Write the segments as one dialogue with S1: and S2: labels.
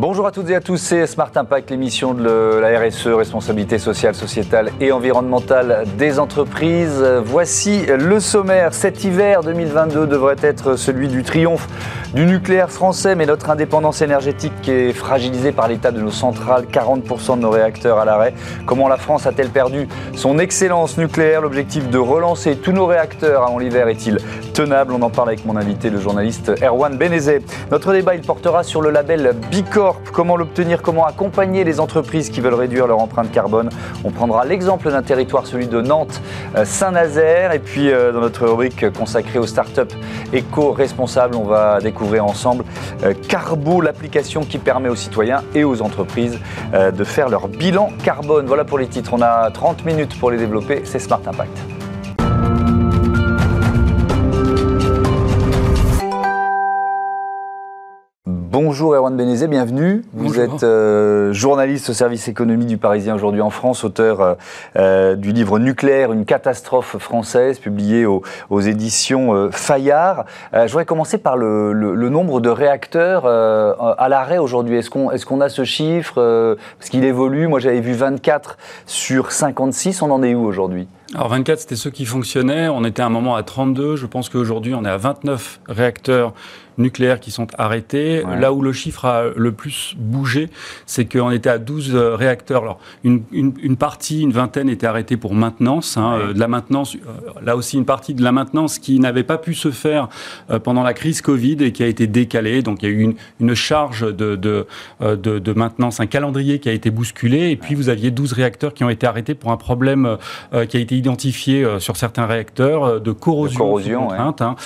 S1: Bonjour à toutes et à tous, c'est Smart Impact, l'émission de la RSE, responsabilité sociale, sociétale et environnementale des entreprises. Voici le sommaire. Cet hiver 2022 devrait être celui du triomphe du nucléaire français, mais notre indépendance énergétique est fragilisée par l'état de nos centrales, 40% de nos réacteurs à l'arrêt. Comment la France a-t-elle perdu son excellence nucléaire? L'objectif de relancer tous nos réacteurs avant l'hiver est-il tenable? On en parle avec mon invité, le journaliste Erwan Benezet. Notre débat, il portera sur le label Bicorp comment l'obtenir, comment accompagner les entreprises qui veulent réduire leur empreinte carbone? On prendra l'exemple d'un territoire, celui de Nantes, euh, Saint-Nazaire. Et puis euh, dans notre rubrique consacrée aux startups éco-responsables, on va découvrir ensemble euh, Carbo, l'application qui permet aux citoyens et aux entreprises de faire leur bilan carbone. Voilà pour les titres. On a 30 minutes pour les développer. C'est Smart Impact. Bonjour Erwan Benezet, bienvenue. Vous êtes euh, journaliste au service économie du Parisien aujourd'hui en France, auteur euh, euh, du livre Nucléaire, une catastrophe française, publié aux, éditions Fayard. je voudrais commencer par le, nombre de réacteurs à l'arrêt aujourd'hui. Est-ce qu'on est qu'on a ce chiffre Parce qu'il évolue? Moi j'avais vu 24 sur 56. On en est où aujourd'hui?
S2: Alors 24, c'était ceux qui fonctionnaient. On était à un moment à 32. Je pense qu'aujourd'hui, on est à 29 réacteurs nucléaires qui sont arrêtés. Là où le chiffre a le plus bougé, c'est qu'on était à 12 euh, réacteurs. Alors, une, une, partie, une vingtaine était arrêtée pour maintenance, hein, euh, de la maintenance. Euh, là aussi, une partie de la maintenance qui n'avait pas pu se faire pendant la crise Covid et qui a été décalée. Donc, il y a eu une, une charge de, de, de, de, maintenance, un calendrier qui a été bousculé. Et puis, vous aviez 12 réacteurs qui ont été arrêtés pour un problème qui a été identifié sur certains réacteurs de corrosion, de corrosion contrainte, hein,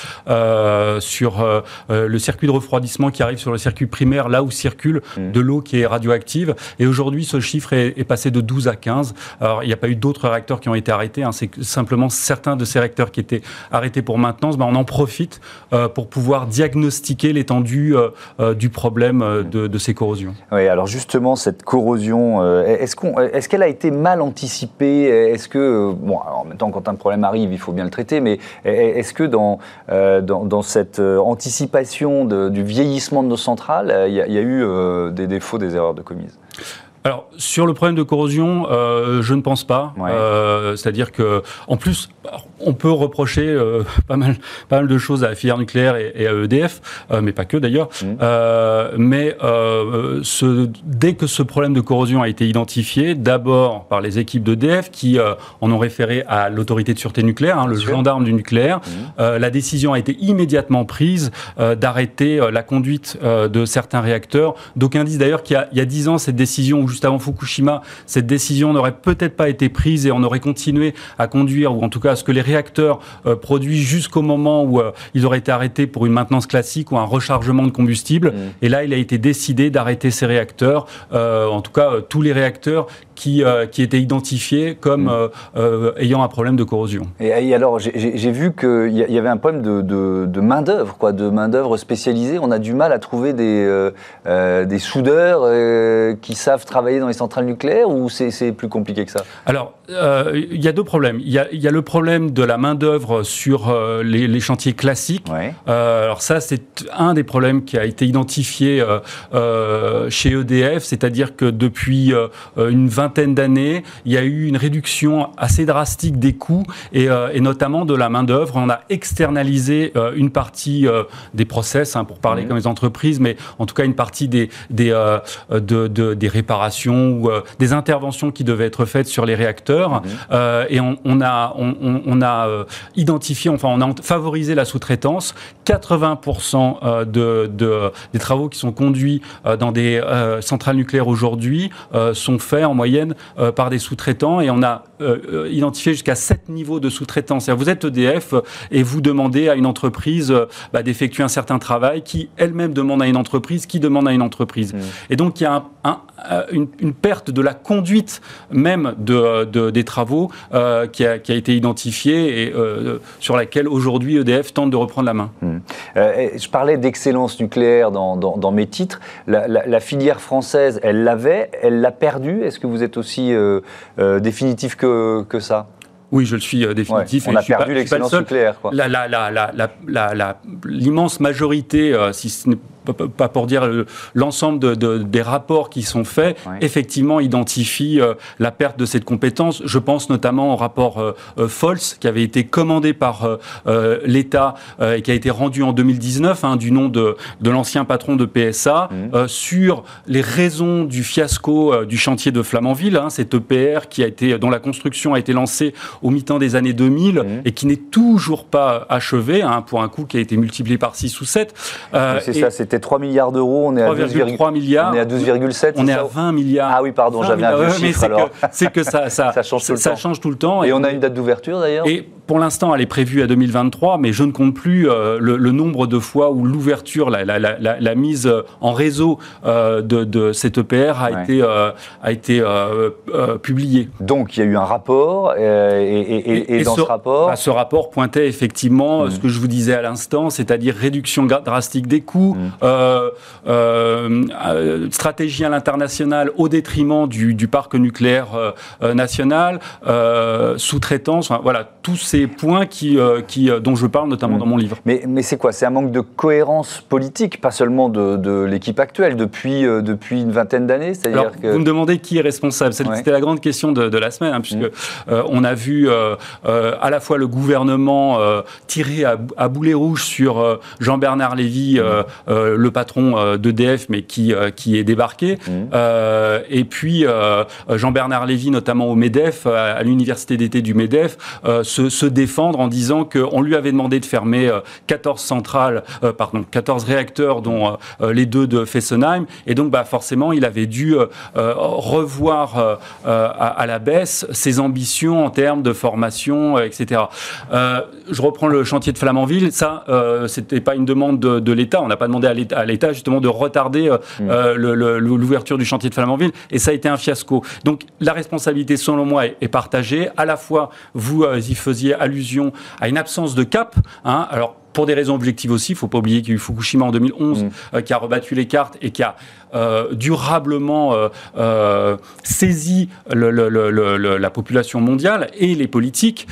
S2: sur euh, le circuit de refroidissement qui arrive sur le circuit primaire, là où circule mm. de l'eau qui est radioactive. Et aujourd'hui, ce chiffre est, passé de 12 à 15. Alors, il n'y a pas eu d'autres réacteurs qui ont été arrêtés. Hein. C'est simplement certains de ces réacteurs qui étaient arrêtés pour maintenance. Ben, on en profite euh, pour pouvoir diagnostiquer l'étendue euh, du problème de, ces corrosions.
S1: Oui, alors justement, cette corrosion, est-ce qu'on, est-ce qu'elle a été mal anticipée? Est-ce que, bon, en même temps, quand un problème arrive, il faut bien le traiter, mais est-ce que dans, dans, dans cette anticipation du vieillissement de nos centrales, euh, il y, a eu euh, des défauts, des erreurs de commises
S2: alors sur le problème de corrosion, euh, je ne pense pas. Euh, c'est-à-dire que, en plus, on peut reprocher euh, pas mal, pas mal de choses à la filière nucléaire et, à EDF, mais pas que d'ailleurs. Mmh. mais ce, dès que ce problème de corrosion a été identifié, d'abord par les équipes d'EDF qui en ont référé à l'autorité de sûreté nucléaire, hein, le gendarme du nucléaire, mmh. la décision a été immédiatement prise d'arrêter la conduite de certains réacteurs. D'aucuns disent d'ailleurs qu'il y a dix ans cette décision juste avant Fukushima, cette décision n'aurait peut-être pas été prise et on aurait continué à conduire, ou en tout cas à ce que les réacteurs euh, produisent jusqu'au moment où euh, ils auraient été arrêtés pour une maintenance classique ou un rechargement de combustible. Mmh. Et là, il a été décidé d'arrêter ces réacteurs, euh, en tout cas tous les réacteurs qui, qui étaient identifiés comme mmh. ayant un problème de corrosion.
S1: Et, alors, j'ai vu qu'il y, avait un problème de, de, main-d'œuvre, quoi, de main-d'œuvre spécialisée. On a du mal à trouver des, des soudeurs qui savent travailler dans les centrales nucléaires ou c'est plus compliqué que ça?
S2: Alors, euh, il y a deux problèmes. Il y a, y a, le problème de la main-d'œuvre sur euh, les, les, chantiers classiques. Euh, alors, ça, c'est un des problèmes qui a été identifié euh, chez EDF, c'est-à-dire que depuis une vingtaine d'années, il y a eu une réduction assez drastique des coûts et, et notamment de la main-d'œuvre. On a externalisé une partie des process, hein, pour parler comme les entreprises, mais en tout cas une partie des, des, de, de, des réparations ou euh, des interventions qui devaient être faites sur les réacteurs. Euh, et on, a, on, a euh, identifié, enfin, on a favorisé la sous-traitance. 80% de, des travaux qui sont conduits dans des centrales nucléaires aujourd'hui sont faits en moyenne par des sous-traitants et on a identifié jusqu'à 7 niveaux de sous-traitance. Vous êtes EDF et vous demandez à une entreprise bah, d'effectuer un certain travail qui elle-même demande à une entreprise, qui demande à une entreprise. Mhm. Et donc il y a un, une, une, perte de la conduite même de, des travaux euh, qui, a, qui, a, été identifiée et euh, sur laquelle aujourd'hui EDF tente de reprendre la main.
S1: Mmh. Euh, je parlais d'excellence nucléaire dans, dans, mes titres. La, la, filière française, elle l'avait, elle l'a perdue? Est-ce que vous êtes aussi définitif que, que ça
S2: oui, je le suis définitif.
S1: on a perdu l'excellence nucléaire.
S2: L'immense majorité, si ce n'est pas pour dire l'ensemble de, des rapports qui sont faits, effectivement identifient la perte de cette compétence. Je pense notamment au rapport Folz qui avait été commandé par l'État et qui a été rendu en 2019 hein, du nom de, de l'ancien patron de PSA mmh. sur les raisons du fiasco du chantier de Flamanville, hein, cet EPR qui a été, dont la construction a été lancée au mi-temps des années 2000 mmh. et qui n'est toujours pas achevé, hein, pour un coût qui a été multiplié par 6 ou 7.
S1: Euh, c'est ça, c'était 3 milliards d'euros, on est à
S2: 12,3 milliards.
S1: On est à 12,7.
S2: On est à 20 milliards.
S1: Ah oui, pardon, j'avais un vieux chiffre alors.
S2: C'est que, ça, ça, change tout le temps. Change tout le temps.
S1: Et, on a une date d'ouverture d'ailleurs?
S2: Et pour l'instant, elle est prévue à 2023, mais je ne compte plus euh, le, nombre de fois où l'ouverture, la, la, la, la, mise en réseau euh, de, de, cette EPR a été, a été publiée.
S1: Donc il y a eu un rapport, et, dans ce, rapport...
S2: Bah, ce rapport pointait effectivement mm. ce que je vous disais à l'instant, c'est-à-dire réduction drastique des coûts, mm. Euh, euh, euh, stratégie à l'international au détriment du, parc nucléaire national, sous-traitance, voilà, tous ces points qui, qui, dont je parle notamment mm. dans mon livre.
S1: Mais, mais c'est quoi? C'est un manque de cohérence politique, pas seulement de, l'équipe actuelle, depuis, depuis une vingtaine d'années?
S2: Que... Vous me demandez qui est responsable. C'était la grande question de, la semaine, hein, puisque on a vu à la fois le gouvernement tiré à, à boulet rouge sur Jean-Bernard Lévy, le patron d'EDF, mais qui, qui est débarqué. Mmh. et puis Jean-Bernard Lévy, notamment au MEDEF, à, l'université d'été du MEDEF, se, se, défendre en disant qu'on lui avait demandé de fermer 14 centrales, pardon, 14 réacteurs, dont les deux de Fessenheim. Et donc, bah, forcément, il avait dû revoir à, la baisse ses ambitions en termes de formation, etc. je reprends le chantier de Flamanville, ça, euh, c'était pas une demande de, l'État. On n'a pas demandé à l'État justement de retarder euh, mm. euh, l'ouverture du chantier de Flamanville, et ça a été un fiasco. Donc la responsabilité, selon moi, est, partagée. À la fois, vous y faisiez allusion à une absence de cap. Hein. alors pour des raisons objectives aussi. Il ne faut pas oublier qu'il y a eu Fukushima en 2011 mm. qui a rebattu les cartes et qui a euh, durablement euh, euh, saisi la population mondiale et les politiques,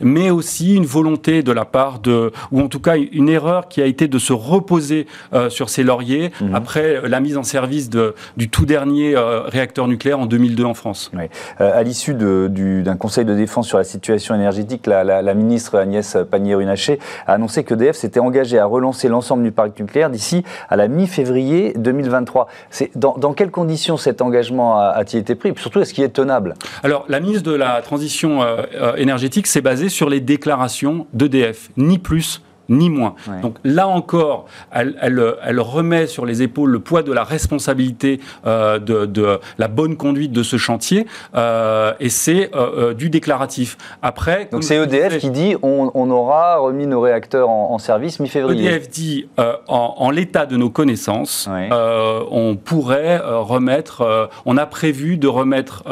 S2: mais aussi une volonté de la part de, ou en tout cas une erreur qui a été de se reposer sur ses lauriers mhm. après la mise en service de, du tout dernier réacteur nucléaire en 2002 en France.
S1: à l'issue d'un conseil de défense sur la situation énergétique, la, la ministre Agnès Pannier-Runacher a annoncé que EDF s'était engagé à relancer l'ensemble du parc nucléaire d'ici à la mi-février 2020. 2023. Dans, dans, quelles conditions cet engagement a-t-il été pris? Surtout, est-ce qu'il est tenable?
S2: Alors, la ministre de la Transition euh, euh, énergétique s'est basée sur les déclarations d'EDF, ni plus ni moins. Donc là encore, elle, elle, remet sur les épaules le poids de la responsabilité euh, de, de, la bonne conduite de ce chantier, euh, et c'est euh, du déclaratif. Après,
S1: donc c'est EDF qui dit on, on, aura remis nos réacteurs en, en service mi-février.
S2: EDF dit en, en l'état de nos connaissances, on pourrait remettre, on a prévu de remettre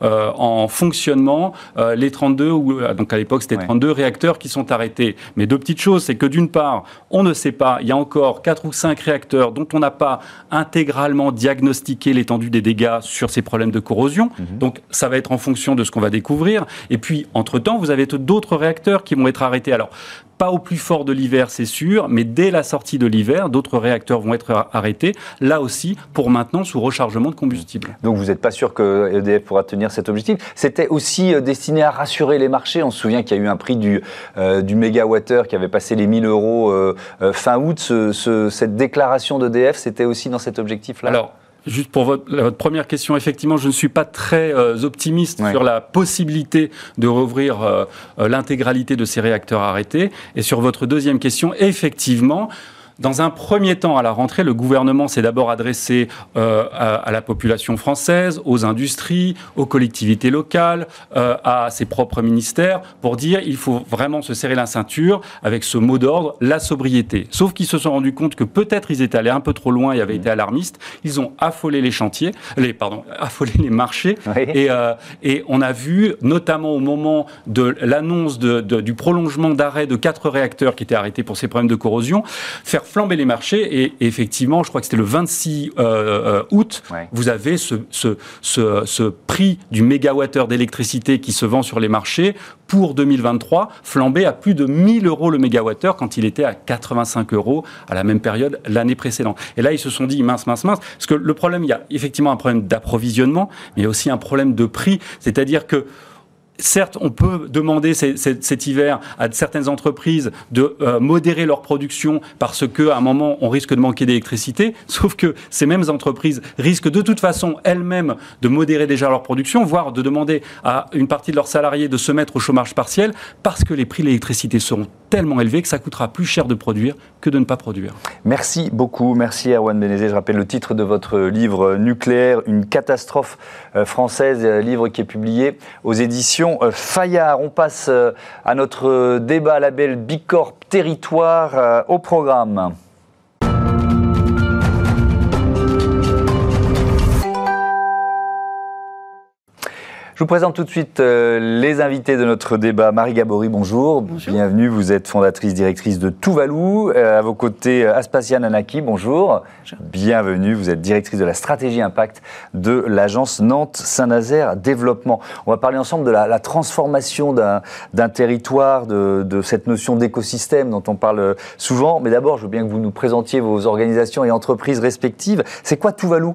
S2: en fonctionnement les 32 ou donc à l'époque c'était 32 réacteurs qui sont arrêtés. Mais deux petites choses c'est que d'une part, on ne sait pas, il y a encore 4 ou 5 réacteurs dont on n'a pas intégralement diagnostiqué l'étendue des dégâts sur ces problèmes de corrosion. Mhm. Donc ça va être en fonction de ce qu'on va découvrir. Et puis, entre-temps, vous avez d'autres réacteurs qui vont être arrêtés. Alors, pas au plus fort de l'hiver, c'est sûr, mais dès la sortie de l'hiver, d'autres réacteurs vont être arrêtés, là aussi, pour maintenant sous rechargement de combustible.
S1: Donc vous n'êtes pas sûr que EDF pourra tenir cet objectif C'était aussi euh, destiné à rassurer les marchés. On se souvient qu'il y a eu un prix du, euh, du mégawattheure qui avait passé les 1000 euros euh, fin août. cette déclaration d'EDF, c'était aussi dans cet objectif-là?
S2: Alors, Juste pour votre, première question, effectivement, je ne suis pas très euh, optimiste sur la possibilité de rouvrir euh, euh, l'intégralité de ces réacteurs arrêtés. Et sur votre deuxième question, effectivement, dans un premier temps, à la rentrée, le gouvernement s'est d'abord adressé euh, à, la population française, aux industries, aux collectivités locales, euh, à ses propres ministères, pour dire il faut vraiment se serrer la ceinture avec ce mot d'ordre, la sobriété. Sauf qu'ils se sont rendus compte que peut-être ils étaient allés un peu trop loin et avaient mmh. été alarmistes. Ils ont affolé les chantiers, les pardon, affolé les marchés. Et, euh, et on a vu, notamment au moment de l'annonce du prolongement d'arrêt de quatre réacteurs qui étaient arrêtés pour ces problèmes de corrosion, faire flamber les marchés et, effectivement, je crois que c'était le 26 août, vous avez ce, ce, ce, ce prix du mégawattheure d'électricité qui se vend sur les marchés pour 2023 flambé à plus de 1000 euros le mégawattheure quand il était à 85 euros à la même période l'année précédente. Et là, ils se sont dit mince, mince, mince, parce que le problème, il y a effectivement un problème d'approvisionnement, mais il y a aussi un problème de prix, c'est-à-dire que certes, on peut demander cet hiver à certaines entreprises de euh, modérer leur production parce qu'à un moment, on risque de manquer d'électricité, sauf que ces mêmes entreprises risquent de toute façon elles-mêmes de modérer déjà leur production, voire de demander à une partie de leurs salariés de se mettre au chômage partiel parce que les prix de l'électricité seront tellement élevés que ça coûtera plus cher de produire que de ne pas produire.
S1: Merci beaucoup, merci Erwan Benezé. Je rappelle le titre de votre livre Nucléaire, une catastrophe euh, française, livre qui est publié aux éditions euh, Fayard. On passe euh, à notre débat label Bicorp Territoire euh, au programme. Je vous présente tout de suite euh, les invités de notre débat. Marie Gabory, bonjour. bonjour. Bienvenue, vous êtes fondatrice, directrice de Tuvalu. Euh, à vos côtés, euh, Aspasia Nanaki, bonjour. bonjour. Bienvenue, vous êtes directrice de la stratégie impact de l'agence Nantes-Saint-Nazaire Développement. On va parler ensemble de la, transformation d'un territoire, de, de, cette notion d'écosystème dont on parle souvent. Mais d'abord, je veux bien que vous nous présentiez vos organisations et entreprises respectives. C'est quoi Tuvalu?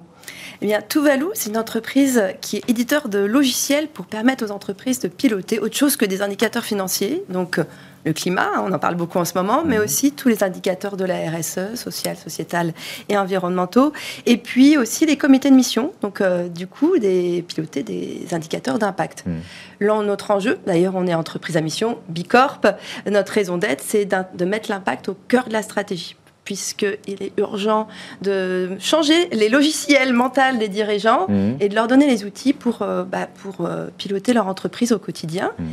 S3: Eh bien, Tuvalu, c'est une entreprise qui est éditeur de logiciels pour permettre aux entreprises de piloter autre chose que des indicateurs financiers. Donc, euh, le climat, hein, on en parle beaucoup en ce moment, mais mhm. aussi tous les indicateurs de la RSE, social, sociétal et environnementaux, et puis aussi les comités de mission, donc euh, du coup, des, piloter des indicateurs d'impact. Mhm. Là, notre enjeu, d'ailleurs, on est entreprise à mission, Bicorp, notre raison d'être, c'est de mettre l'impact au cœur de la stratégie puisqu'il est urgent de changer les logiciels mentaux des dirigeants mmh. et de leur donner les outils pour, euh, bah, pour euh, piloter leur entreprise au quotidien. Mmh.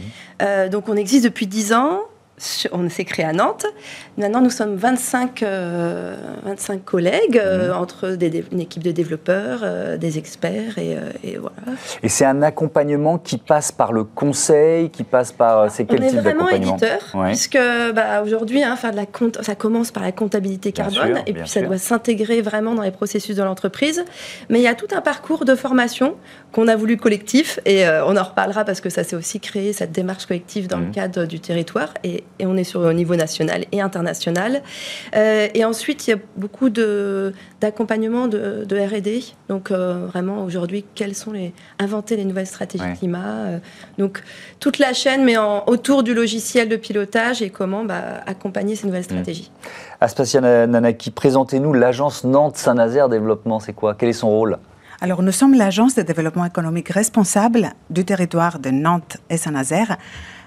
S3: Euh, donc on existe depuis 10 ans on s'est créé à Nantes. Maintenant, nous sommes 25, 25 euh, collègues, euh, mmh. entre des, une équipe de développeurs, euh, des experts, et, voilà.
S1: Et c'est un accompagnement qui passe par le conseil, qui passe par...
S3: C'est quel on type est vraiment éditeur, puisque bah, aujourd'hui, hein, faire de la compte, ça commence par la comptabilité carbone, et puis ça doit s'intégrer vraiment dans les processus de l'entreprise. Mais il y a tout un parcours de formation qu'on a voulu collectif, et on en reparlera parce que ça s'est aussi créé, cette démarche collective dans le mmh. cadre du territoire. Et, et on est sur au niveau national et international. Euh, et ensuite, il y a beaucoup d'accompagnement de, de, R&D. Donc euh, vraiment aujourd'hui, quelles sont les inventer les nouvelles stratégies climat. Euh, donc toute la chaîne, mais en, autour du logiciel de pilotage et comment bah, accompagner ces nouvelles mmh. stratégies.
S1: Aspasia Nanaki, présentez-nous l'agence Nantes-Saint-Nazaire Développement. C'est quoi? Quel est son rôle?
S4: Alors, nous sommes l'agence de développement économique responsable du territoire de Nantes et Saint-Nazaire.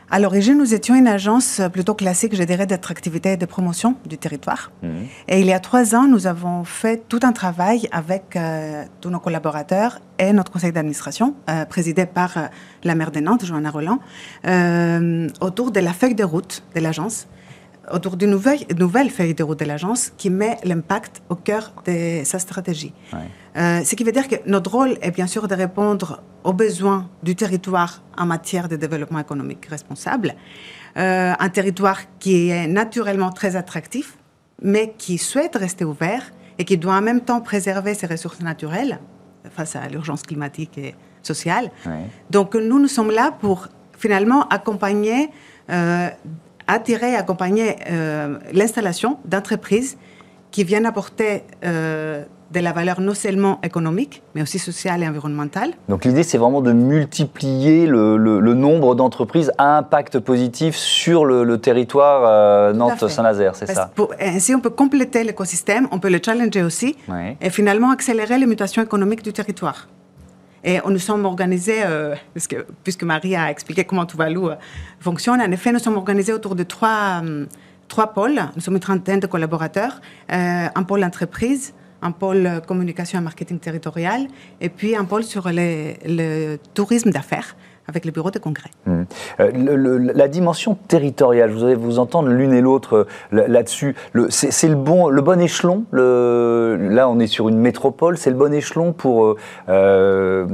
S4: À l'origine, nous étions une agence plutôt classique, je dirais, d'attractivité et de promotion du territoire. Mhm. Et il y a trois ans, nous avons fait tout un travail avec euh, tous nos collaborateurs et notre conseil d'administration, euh, présidé par euh, la maire de Nantes, Joanna Roland, autour de la feuille de route de l'agence autour d'une nouvelle, nouvelle, feuille de route de l'agence qui met l'impact au cœur de sa stratégie. Euh, ce qui veut dire que notre rôle est bien sûr de répondre aux besoins du territoire en matière de développement économique responsable. Euh, un territoire qui est naturellement très attractif, mais qui souhaite rester ouvert et qui doit en même temps préserver ses ressources naturelles face à l'urgence climatique et sociale. Donc nous, nous sommes là pour finalement accompagner euh, attirer et accompagner euh, l'installation d'entreprises qui viennent apporter euh, de la valeur non seulement économique, mais aussi sociale et environnementale.
S1: Donc l'idée, c'est vraiment de multiplier le, nombre d'entreprises à impact positif sur le, territoire euh, Nantes-Saint-Nazaire, c'est ça?
S4: Ainsi, on peut compléter l'écosystème, on peut le challenger aussi, et finalement accélérer les mutations économiques du territoire. Et nous sommes organisés, euh, puisque, Marie a expliqué comment Tuvalu euh, fonctionne, en effet, nous sommes organisés autour de trois, euh, trois pôles. Nous sommes une trentaine de collaborateurs. un pôle entreprise, un pôle communication et marketing territorial, et puis un pôle sur le tourisme d'affaires avec les bureaux de congrès.
S1: Mmh. Euh, la dimension territoriale, je voudrais vous entendre l'une et l'autre euh, là-dessus. c'est le bon, le bon échelon. Le, là, on est sur une métropole. C'est le bon échelon pour euh,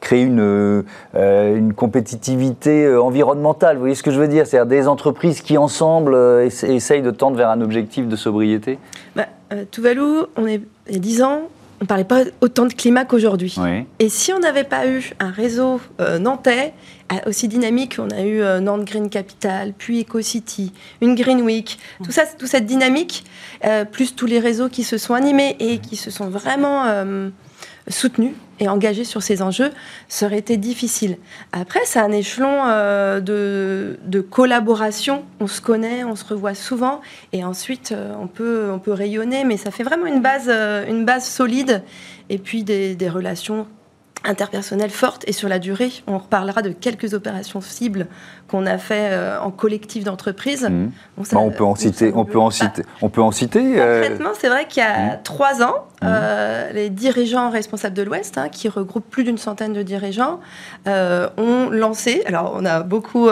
S1: créer une, une compétitivité environnementale. Vous voyez ce que je veux dire? C'est-à-dire des entreprises qui, ensemble, essayent de tendre vers un objectif de sobriété?
S3: Bah, Tuvalu, on est, il y a 10 ans, on ne parlait pas autant de climat qu'aujourd'hui. Et si on n'avait pas eu un réseau nantais aussi dynamique. On a eu euh, Nantes Green Capital, puis EcoCity, une Green Week. Tout ça, toute cette dynamique, euh, plus tous les réseaux qui se sont animés et qui se sont vraiment euh, soutenus et engagés sur ces enjeux, ça aurait été difficile. Après, c'est un échelon de, de, collaboration. On se connaît, on se revoit souvent, et ensuite on peut, on peut rayonner, mais ça fait vraiment une base, une base solide, et puis des, des relations interpersonnelle forte et sur la durée. On reparlera de quelques opérations cibles qu'on a fait euh, en collectif d'entreprise.
S1: Mmh. Bah, on peut en citer, on peut en citer, on peut en citer.
S3: Euh, Concrètement, c'est vrai qu'il y a mmh. trois ans, mmh. euh, les dirigeants responsables de l'Ouest, hein, qui regroupent plus d'une centaine de dirigeants, ont lancé. Alors, on a beaucoup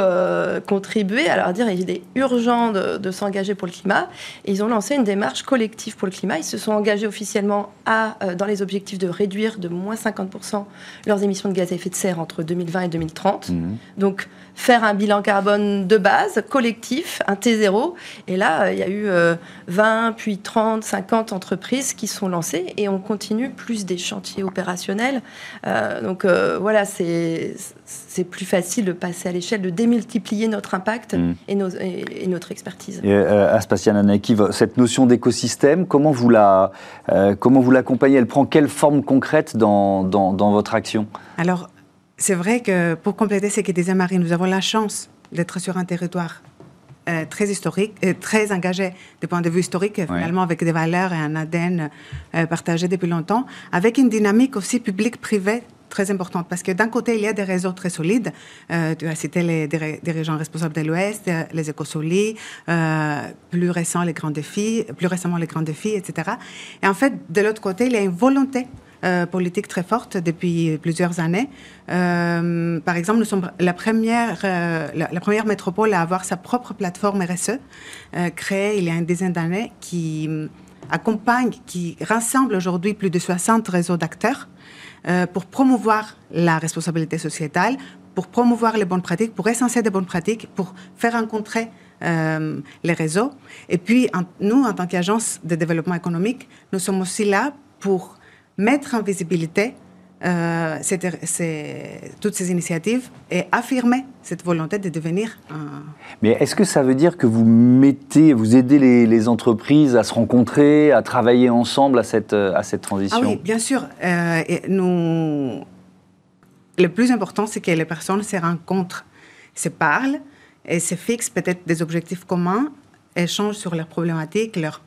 S3: contribué à leur dire il est urgent de, de s'engager pour le climat. Et ils ont lancé une démarche collective pour le climat. Ils se sont engagés officiellement à, dans les objectifs de réduire de moins 50% leurs émissions de gaz à effet de serre entre 2020 et 2030. Mhm. Donc, faire un bilan carbone de base, collectif, un T0. Et là, euh, il y a eu 20, euh, puis 30, 50 entreprises qui sont lancées et on continue plus des chantiers opérationnels. Euh, donc voilà, c'est plus facile de passer à l'échelle, de démultiplier notre impact mhm. et, nos, et, notre expertise.
S1: Et, Aspasian Anakiv, cette notion d'écosystème, comment vous la, comment vous l'accompagnez? Elle prend quelle forme concrète dans, dans, dans votre action?
S4: Alors, c'est vrai que pour compléter ce que disait Marie, nous avons la chance d'être sur un territoire euh, très historique, euh, très engagé du point de vue historique, finalement avec des valeurs et un ADN euh, partagé depuis longtemps, avec une dynamique aussi publique-privée très importante parce que d'un côté, il y a des réseaux très solides. tu as cité les dirigeants responsables de l'Ouest, les écosolides, plus récents les grands défis, plus récemment les grands défis, etc. Et en fait, de l'autre côté, il y a une volonté euh, politique très forte depuis plusieurs années. Euh, par exemple, nous sommes la première, euh, la, première métropole à avoir sa propre plateforme RSE, créée il y a une dizaine d'années, qui accompagne, qui rassemble aujourd'hui plus de 60 réseaux d'acteurs pour promouvoir la responsabilité sociétale, pour promouvoir les bonnes pratiques, pour essencer des bonnes pratiques, pour faire rencontrer les réseaux. Et puis, nous, en tant qu'agence de développement économique, nous sommes aussi là pour mettre en visibilité euh, toutes ces initiatives et affirmer cette volonté de devenir un...
S1: Mais est-ce que ça veut dire que vous mettez, vous aidez les, entreprises à se rencontrer, à travailler ensemble à cette, à cette transition
S4: ah oui, bien sûr. Euh, et nous, le plus important, c'est que les personnes se rencontrent, se parlent et se fixent peut-être des objectifs communs, échangent sur leurs problématiques, leurs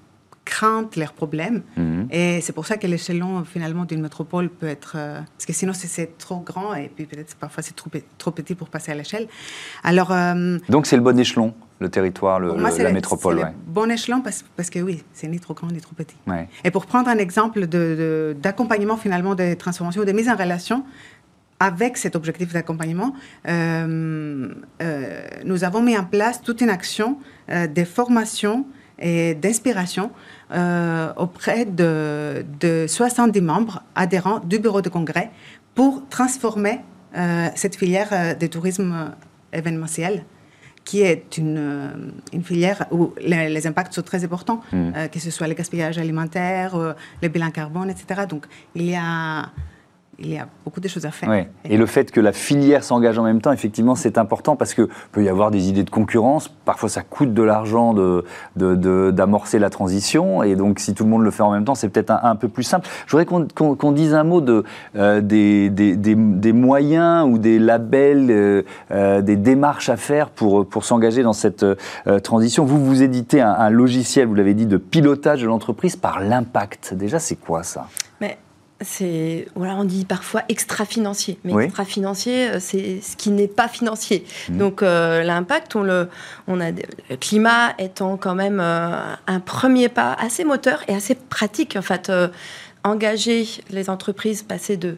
S4: craintent leurs problèmes. Mhm. Et c'est pour ça que l'échelon finalement d'une métropole peut être... Euh, parce que sinon c'est trop grand et puis peut-être parfois c'est trop, trop petit pour passer à l'échelle. Alors... Euh,
S1: Donc c'est le bon échelon, le territoire, le, la métropole.
S4: C'est le bon échelon parce, parce, que oui, c'est ni trop grand ni trop petit. Et pour prendre un exemple d'accompagnement de, finalement des transformations, de mise en relation, avec cet objectif d'accompagnement, euh, nous avons mis en place toute une action des formations et d'inspiration euh, auprès de, de, 70 membres adhérents du bureau de congrès pour transformer euh, cette filière euh, de tourisme événementiel qui est une, une filière où les, impacts sont très importants, mmh. que ce soit le gaspillage alimentaire, le bilan carbone, etc. Donc il y a il y a beaucoup de choses à faire.
S1: Et le fait que la filière s'engage en même temps, effectivement, c'est important parce qu'il peut y avoir des idées de concurrence. Parfois, ça coûte de l'argent d'amorcer de, la transition. Et donc, si tout le monde le fait en même temps, c'est peut-être un, peu plus simple. Je voudrais qu'on dise un mot de, euh, des, des, des, moyens ou des labels, euh, euh, des démarches à faire pour, pour s'engager dans cette transition. Vous, vous éditez un, logiciel, vous l'avez dit, de pilotage de l'entreprise par l'impact. Déjà, c'est quoi ça?
S3: C'est voilà, on dit parfois extra-financier, mais extra-financier, euh, c'est ce qui n'est pas financier. Mmh. Donc euh, l'impact, on le, on a le climat étant quand même euh, un premier pas assez moteur et assez pratique en fait. engager les entreprises, passer de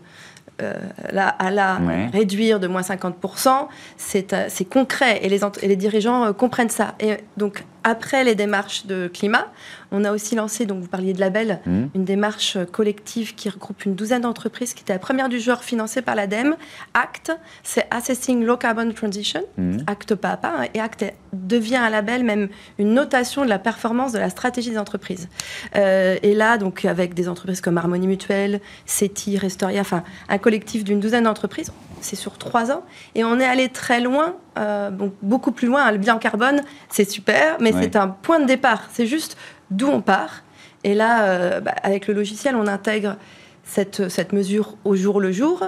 S3: là à là, réduire de moins 50%, c'est concret et les, et les dirigeants comprennent ça. Et donc après les démarches de climat, on a aussi lancé, donc vous parliez de label, mmh. une démarche collective qui regroupe une douzaine d'entreprises qui était la première du genre financée par l'ADEME. ACT, c'est Assessing Low Carbon Transition, mmh. ACT PAPA, hein, et ACT devient un label, même une notation de la performance de la stratégie des entreprises. Euh, et là, donc avec des entreprises comme Harmonie Mutuelle, CETI, Restoria, enfin un collectif d'une douzaine d'entreprises, c'est sur trois ans, et on est allé très loin, euh, beaucoup plus loin. Le bilan carbone, c'est super, mais c'est un point de départ. C'est juste d'où on part. Et là, euh, bah, avec le logiciel, on intègre cette, cette mesure au jour le jour.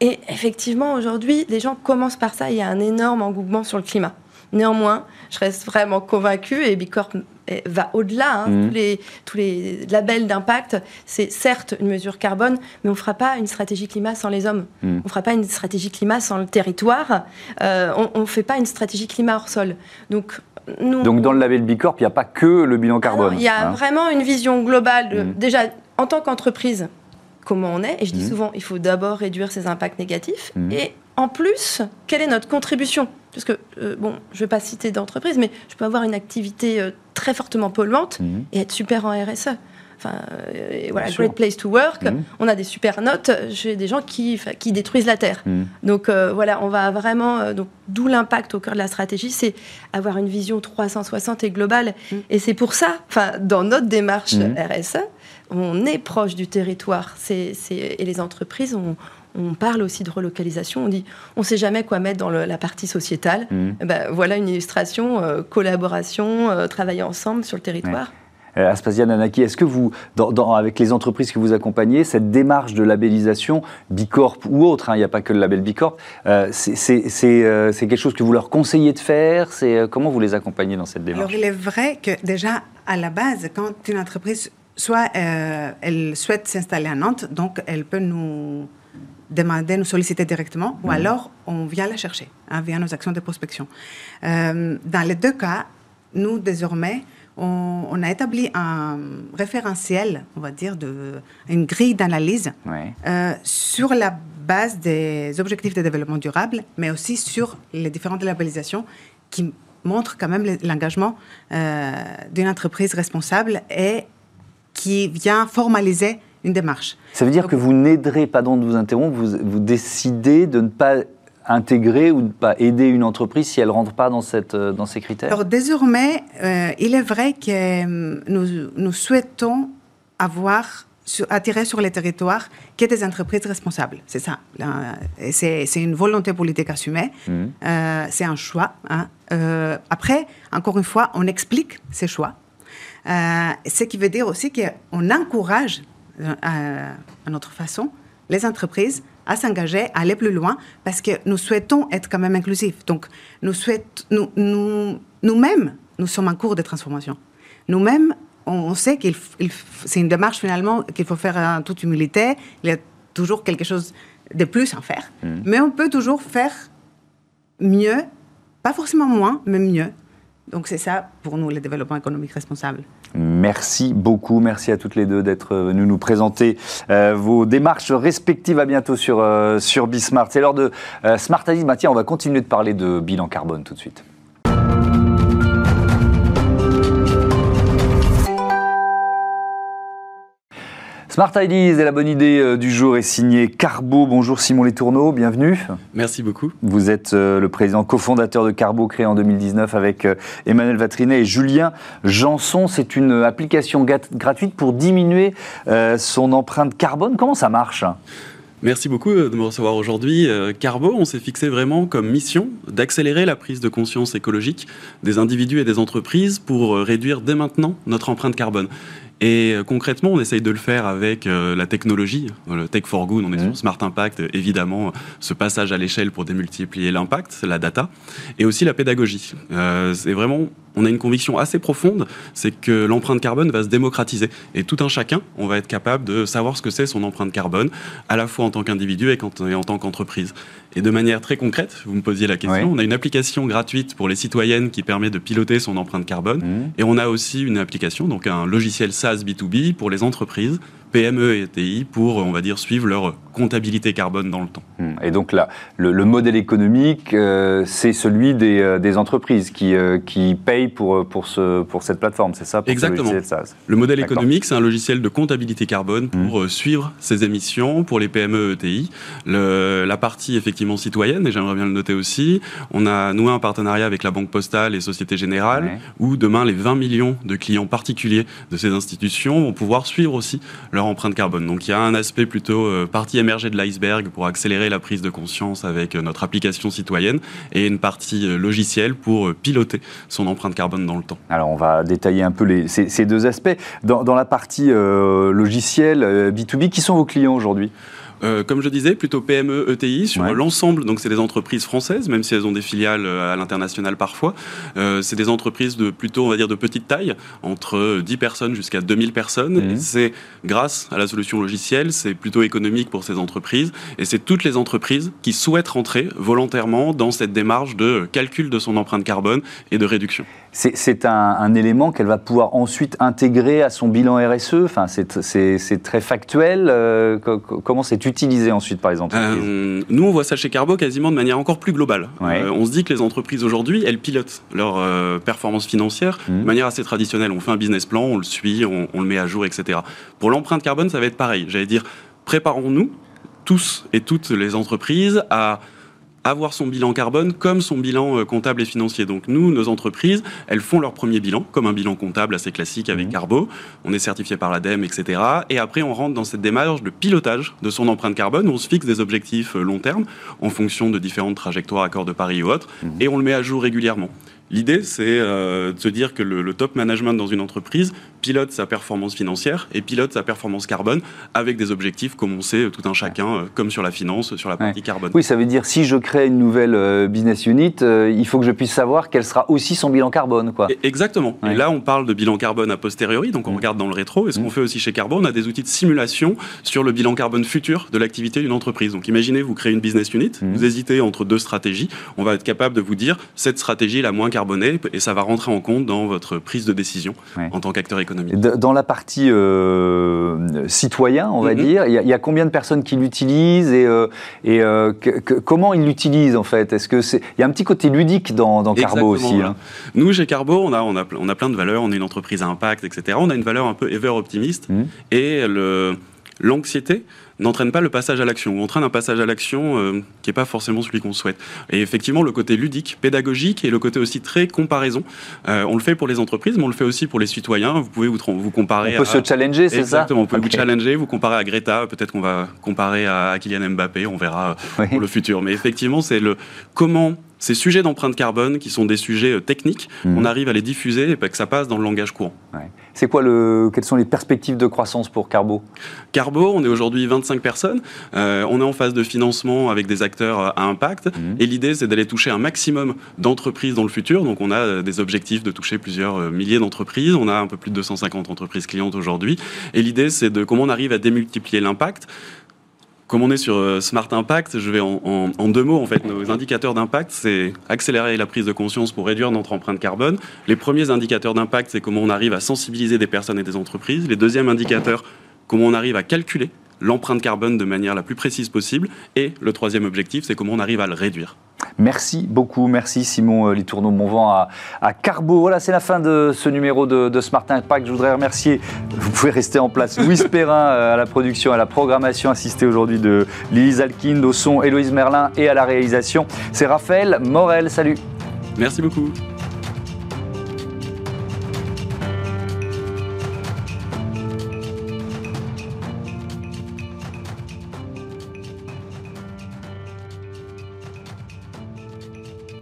S3: Et effectivement, aujourd'hui, les gens commencent par ça. Il y a un énorme engouement sur le climat. Néanmoins, je reste vraiment convaincue, et Bicorp va au-delà. Hein. Mmh. tous, les, tous les labels d'impact, c'est certes une mesure carbone, mais on ne fera pas une stratégie climat sans les hommes. Mmh. On ne fera pas une stratégie climat sans le territoire. Euh, on ne fait pas une stratégie climat hors sol.
S1: Donc, donc dans le label Bicorp, il n'y a pas que le bilan carbone.
S3: Il y a hein. vraiment une vision globale. De, mmh. Déjà, en tant qu'entreprise, comment on est. Et je dis souvent, il faut d'abord réduire ses impacts négatifs. Et en plus, quelle est notre contribution? Parce que, euh, bon, je ne vais pas citer d'entreprise, mais je peux avoir une activité euh, très fortement polluante mhm. et être super en RSE. Enfin, euh, voilà, Great Place to Work, mhm. on a des super notes chez des gens qui, qui détruisent la Terre. Mhm. Donc voilà, on va vraiment, donc d'où l'impact au cœur de la stratégie, c'est avoir une vision 360 et globale. Et c'est pour ça, enfin, dans notre démarche RSE, on est proche du territoire. C'est, et les entreprises, ont on parle aussi de relocalisation. On dit, on ne sait jamais quoi mettre dans la partie sociétale. Mmh. Eh ben, voilà une illustration, euh, collaboration, euh, travailler ensemble sur le territoire.
S1: Euh, Aspasia Nanaki, est-ce que vous, avec les entreprises que vous accompagnez, cette démarche de labellisation, Bicorp ou autre, hein, il n'y a pas que le label Bicorp, c'est quelque chose que vous leur conseillez de faire? Comment vous les accompagnez dans cette démarche?
S4: Alors, il est vrai que déjà, à la base, quand une entreprise, soit elle souhaite s'installer à Nantes, donc elle peut nous demander, nous solliciter directement, ou mhm. alors on vient la chercher hein, via nos actions de prospection. Euh, dans les deux cas, nous, désormais, on, a établi un référentiel, on va dire, de, une grille d'analyse euh, sur la base des objectifs de développement durable, mais aussi sur les différentes labellisations qui montrent quand même l'engagement euh, d'une entreprise responsable et qui vient formaliser une démarche.
S1: Ça veut dire que vous n'aiderez, pardon de vous interrompre, vous, vous décidez de ne pas intégrer ou de ne pas aider une entreprise si elle ne rentre pas dans, cette, euh, dans ces critères?
S4: Alors désormais, euh, il est vrai que euh, nous, nous souhaitons avoir attirer sur les territoires que des entreprises responsables. C'est ça. C'est une volonté politique assumée. Mmh. c'est un choix. Hein. après, encore une fois, on explique ces choix. ce qui veut dire aussi qu'on encourage à, notre façon, les entreprises à s'engager, à aller plus loin, parce que nous souhaitons être quand même inclusifs. Donc, nous nous, nous, nous-mêmes, nous sommes en cours de transformation. Nous-mêmes, on, sait que c'est une démarche finalement qu'il faut faire en toute humilité. Il y a toujours quelque chose de plus à faire. Mmh. Mais on peut toujours faire mieux, pas forcément moins, mais mieux. Donc c'est ça pour nous le développement économique responsable.
S1: Merci beaucoup, merci à toutes les deux d'être venues nous présenter euh, vos démarches respectives. À bientôt sur, euh, sur Bismart. C'est l'heure de euh, Smart bah, tiens, on va continuer de parler de bilan carbone tout de suite. Smart Ideas et la bonne idée euh, du jour est signée Carbo. Bonjour Simon Letourneau, bienvenue.
S5: Merci beaucoup.
S1: Vous êtes euh, le président cofondateur de Carbo, créé en 2019 avec euh, Emmanuel Vatrinet et Julien Janson. C'est une application gratuite pour diminuer son empreinte carbone. Comment ça marche?
S5: Merci beaucoup de me recevoir aujourd'hui. Carbo, on s'est fixé vraiment comme mission d'accélérer la prise de conscience écologique des individus et des entreprises pour réduire dès maintenant notre empreinte carbone. Et euh, concrètement, on essaye de le faire avec euh, la technologie, le Tech for Good, on est sur Smart Impact, évidemment, ce passage à l'échelle pour démultiplier l'impact, la data, et aussi la pédagogie. Euh, c'est vraiment, on a une conviction assez profonde, c'est que l'empreinte carbone va se démocratiser. Et tout un chacun, on va être capable de savoir ce que c'est son empreinte carbone, à la fois en tant qu'individu et, et en tant qu'entreprise. Et de manière très concrète, vous me posiez la question, on a une application gratuite pour les citoyennes qui permet de piloter son empreinte carbone. Mmh. Et on a aussi une application, donc un logiciel SaaS B2B pour les entreprises PME et ETI pour, on va dire, suivre leur comptabilité carbone dans le temps.
S1: Hmm. Et donc là, le, modèle économique, euh, c'est celui des, euh, entreprises qui, euh, qui payent pour, pour, ce, pour cette plateforme, c'est ça
S5: Exactement. Le modèle économique, c'est un logiciel de comptabilité carbone pour hmm. suivre ces émissions pour les PME ETI. Le, la partie effectivement citoyenne, et j'aimerais bien le noter aussi, on a noué un partenariat avec la Banque Postale et Société Générale, où demain les 20 millions de clients particuliers de ces institutions vont pouvoir suivre aussi leur empreinte carbone. Donc il y a un aspect plutôt partie émerger de l'iceberg pour accélérer la prise de conscience avec euh, notre application citoyenne et une partie euh, logicielle pour euh, piloter son empreinte carbone dans le temps.
S1: Alors on va détailler un peu ces, deux aspects. Dans, la partie logicielle B2B, qui sont vos clients aujourd'hui?
S5: Euh, comme je disais, plutôt PME, ETI sur l'ensemble. Donc, c'est des entreprises françaises, même si elles ont des filiales euh, à l'international parfois. Euh, c'est des entreprises de plutôt, on va dire, de petite taille, entre 10 personnes jusqu'à 2000 personnes. Mhm. C'est grâce à la solution logicielle, c'est plutôt économique pour ces entreprises. Et c'est toutes les entreprises qui souhaitent rentrer volontairement dans cette démarche de calcul de son empreinte carbone et de réduction.
S1: C'est un, élément qu'elle va pouvoir ensuite intégrer à son bilan RSE. Enfin, c'est très factuel. comment c'est utilisé ensuite par les entreprises euh,
S5: Nous, on voit ça chez Carbo quasiment de manière encore plus globale. Euh, on se dit que les entreprises aujourd'hui, elles pilotent leur euh, performance financière de mmh. manière assez traditionnelle. On fait un business plan, on le suit, on, on le met à jour, etc. Pour l'empreinte carbone, ça va être pareil. J'allais dire, préparons-nous tous et toutes les entreprises à avoir son bilan carbone comme son bilan euh, comptable et financier. Donc nous, nos entreprises, elles font leur premier bilan, comme un bilan comptable assez classique avec mmh. Carbo. On est certifié par l'ADEME, etc. Et après, on rentre dans cette démarche de pilotage de son empreinte carbone, où on se fixe des objectifs euh, long terme en fonction de différentes trajectoires, accords de Paris ou autres, mmh. et on le met à jour régulièrement. L'idée, c'est euh, de se dire que le, top management dans une entreprise pilote sa performance financière et pilote sa performance carbone avec des objectifs, comme on sait, tout un chacun, euh, comme sur la finance, sur la partie carbone.
S1: Oui, ça veut dire si je crée une nouvelle euh, business unit, il faut que je puisse savoir quel sera aussi son bilan carbone. Quoi.
S5: exactement. Et là, on parle de bilan carbone a posteriori, donc on mm. regarde dans le rétro. Et ce mm. qu'on fait aussi chez Carbone, on a des outils de simulation sur le bilan carbone futur de l'activité d'une entreprise. Donc imaginez, vous créez une business unit, mm. vous hésitez entre deux stratégies, on va être capable de vous dire cette stratégie est la moins et ça va rentrer en compte dans votre prise de décision en tant qu'acteur économique.
S1: Dans la partie euh, citoyen, on va mhm. dire, il y, a combien de personnes qui l'utilisent et, euh, et euh, comment ils l'utilisent en fait? Est-ce que c'est il y a un petit côté ludique dans, Carbo aussi hein
S5: Nous chez Carbo, on a, on a on a plein de valeurs. On est une entreprise à impact, etc. On a une valeur un peu ever optimiste mhm. et l'anxiété n'entraîne pas le passage à l'action, ou entraîne un passage à l'action euh, qui n'est pas forcément celui qu'on souhaite. Et effectivement, le côté ludique, pédagogique, et le côté aussi très comparaison, euh, on le fait pour les entreprises, mais on le fait aussi pour les citoyens. Vous pouvez vous, vous comparer.
S1: On peut se challenger, c'est ça
S5: Exactement, on peut vous challenger, vous comparer à Greta, peut-être qu'on va comparer à Kylian Mbappé, on verra pour le futur. Mais effectivement, c'est le comment ces sujets d'empreinte carbone, qui sont des sujets techniques, mhm. on arrive à les diffuser et que ça passe dans le langage courant.
S1: C'est quoi le, quelles sont les perspectives de croissance pour Carbo?
S5: Carbo, on est aujourd'hui 25 personnes. Euh, on est en phase de financement avec des acteurs euh, à impact. Mhm. Et l'idée, c'est d'aller toucher un maximum d'entreprises dans le futur. Donc, on a euh, des objectifs de toucher plusieurs milliers d'entreprises. On a un peu plus de 250 entreprises clientes aujourd'hui. Et l'idée, c'est de comment on arrive à démultiplier l'impact comme on est sur euh, Smart Impact, je vais en, deux mots, en fait, nos indicateurs d'impact, c'est accélérer la prise de conscience pour réduire notre empreinte carbone. Les premiers indicateurs d'impact, c'est comment on arrive à sensibiliser des personnes et des entreprises. Les deuxièmes indicateurs, comment on arrive à calculer l'empreinte carbone de manière la plus précise possible. Et le troisième objectif, c'est comment on arrive à le réduire.
S1: Merci beaucoup, merci Simon euh, Litourneau-Monvent à, à, Carbo. Voilà, c'est la fin de ce numéro de, Smart Impact. Je voudrais remercier, vous pouvez rester en place, Louis Perrin euh, à la production, à la programmation, assistée aujourd'hui de Lise Alkind, au son Héloïse Merlin et à la réalisation. C'est Raphaël Morel, salut.
S5: Merci beaucoup.